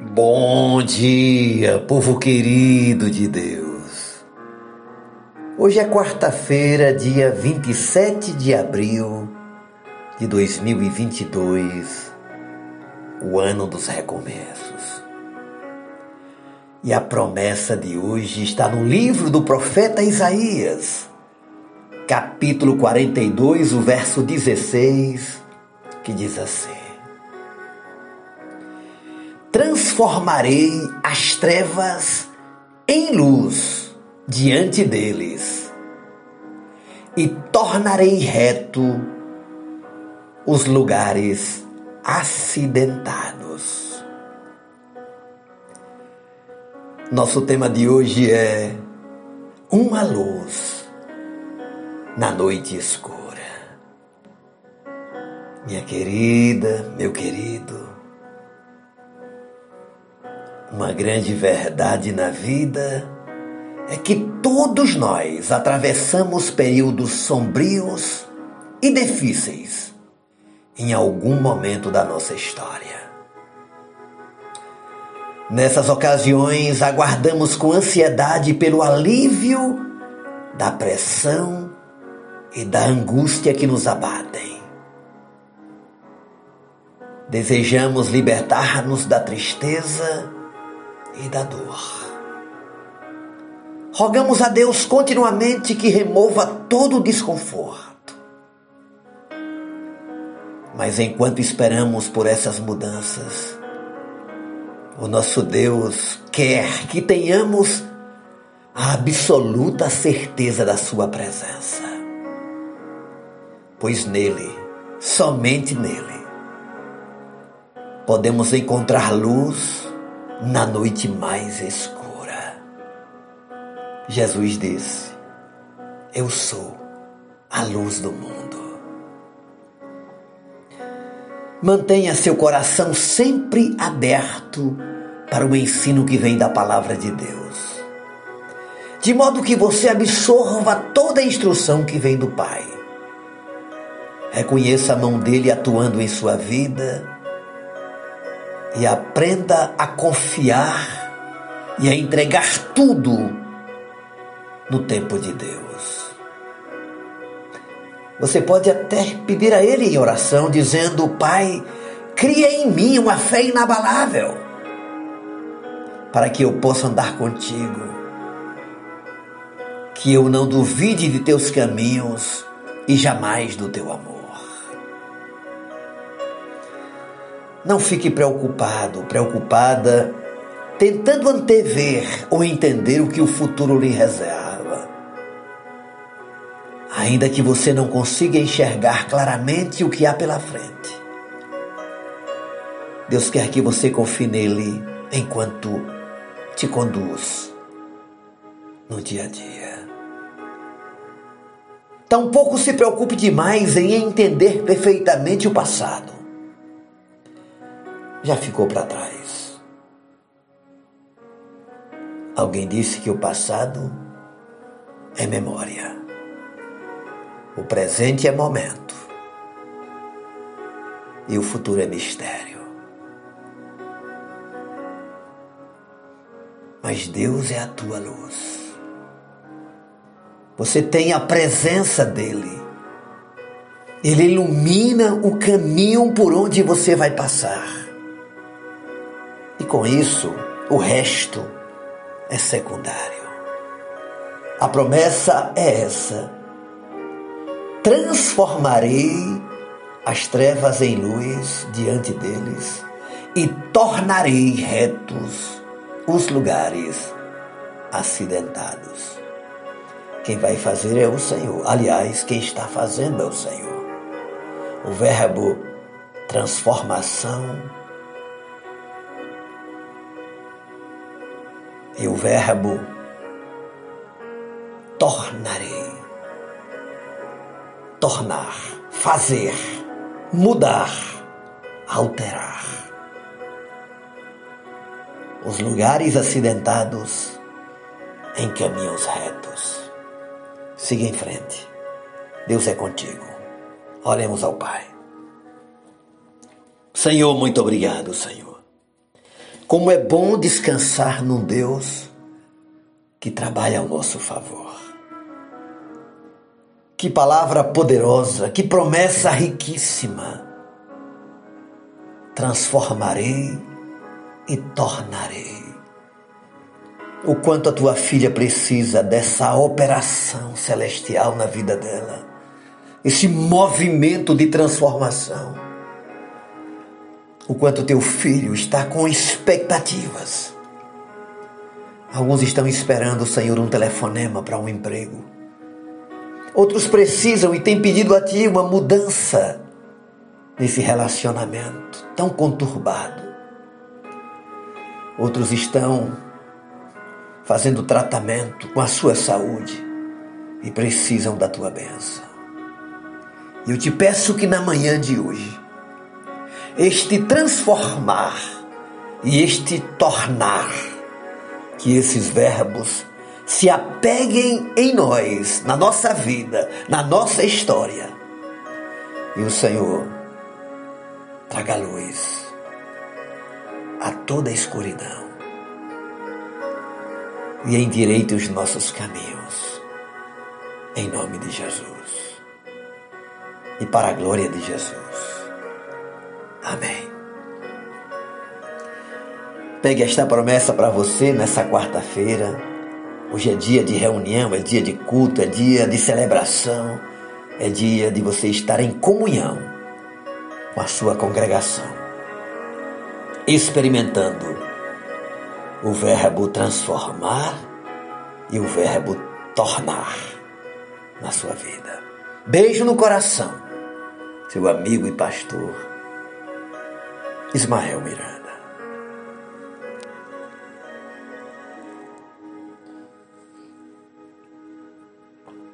Bom dia, povo querido de Deus. Hoje é quarta-feira, dia 27 de abril de 2022, o ano dos recomeços. E a promessa de hoje está no livro do profeta Isaías, capítulo 42, o verso 16, que diz assim: Transformarei as trevas em luz diante deles e tornarei reto os lugares acidentados. Nosso tema de hoje é uma luz na noite escura. Minha querida, meu querido, uma grande verdade na vida é que todos nós atravessamos períodos sombrios e difíceis em algum momento da nossa história. Nessas ocasiões, aguardamos com ansiedade pelo alívio da pressão e da angústia que nos abatem. Desejamos libertar-nos da tristeza e da dor. Rogamos a Deus continuamente que remova todo o desconforto. Mas enquanto esperamos por essas mudanças, o nosso Deus quer que tenhamos a absoluta certeza da Sua presença. Pois nele, somente nele, podemos encontrar luz na noite mais escura. Jesus disse: Eu sou a luz do mundo. Mantenha seu coração sempre aberto para o ensino que vem da palavra de Deus. De modo que você absorva toda a instrução que vem do Pai. Reconheça a mão dele atuando em sua vida e aprenda a confiar e a entregar tudo no tempo de Deus. Você pode até pedir a Ele em oração, dizendo: Pai, cria em mim uma fé inabalável, para que eu possa andar contigo, que eu não duvide de teus caminhos e jamais do teu amor. Não fique preocupado, preocupada, tentando antever ou entender o que o futuro lhe reserva ainda que você não consiga enxergar claramente o que há pela frente. Deus quer que você confie nele enquanto te conduz no dia a dia. Tampouco se preocupe demais em entender perfeitamente o passado. Já ficou para trás. Alguém disse que o passado é memória. O presente é momento e o futuro é mistério. Mas Deus é a tua luz. Você tem a presença dele. Ele ilumina o caminho por onde você vai passar. Com isso, o resto é secundário. A promessa é essa transformarei as trevas em luz diante deles e tornarei retos os lugares acidentados. Quem vai fazer é o Senhor. Aliás, quem está fazendo é o Senhor. O verbo transformação e o verbo tornarei tornar, fazer, mudar, alterar. Os lugares acidentados em caminhos retos. Siga em frente. Deus é contigo. Oremos ao Pai. Senhor, muito obrigado, Senhor. Como é bom descansar num Deus que trabalha ao nosso favor. Que palavra poderosa, que promessa riquíssima. Transformarei e tornarei. O quanto a tua filha precisa dessa operação celestial na vida dela, esse movimento de transformação. O quanto teu filho está com expectativas. Alguns estão esperando, Senhor, um telefonema para um emprego. Outros precisam e têm pedido a Ti uma mudança nesse relacionamento tão conturbado. Outros estão fazendo tratamento com a sua saúde e precisam da tua bênção. Eu te peço que na manhã de hoje, este transformar e este tornar, que esses verbos se apeguem em nós, na nossa vida, na nossa história. E o Senhor traga luz a toda a escuridão e endireite os nossos caminhos, em nome de Jesus e para a glória de Jesus. Amém. Pegue esta promessa para você nessa quarta-feira. Hoje é dia de reunião, é dia de culto, é dia de celebração, é dia de você estar em comunhão com a sua congregação, experimentando o verbo transformar e o verbo tornar na sua vida. Beijo no coração, seu amigo e pastor Ismael Miranda.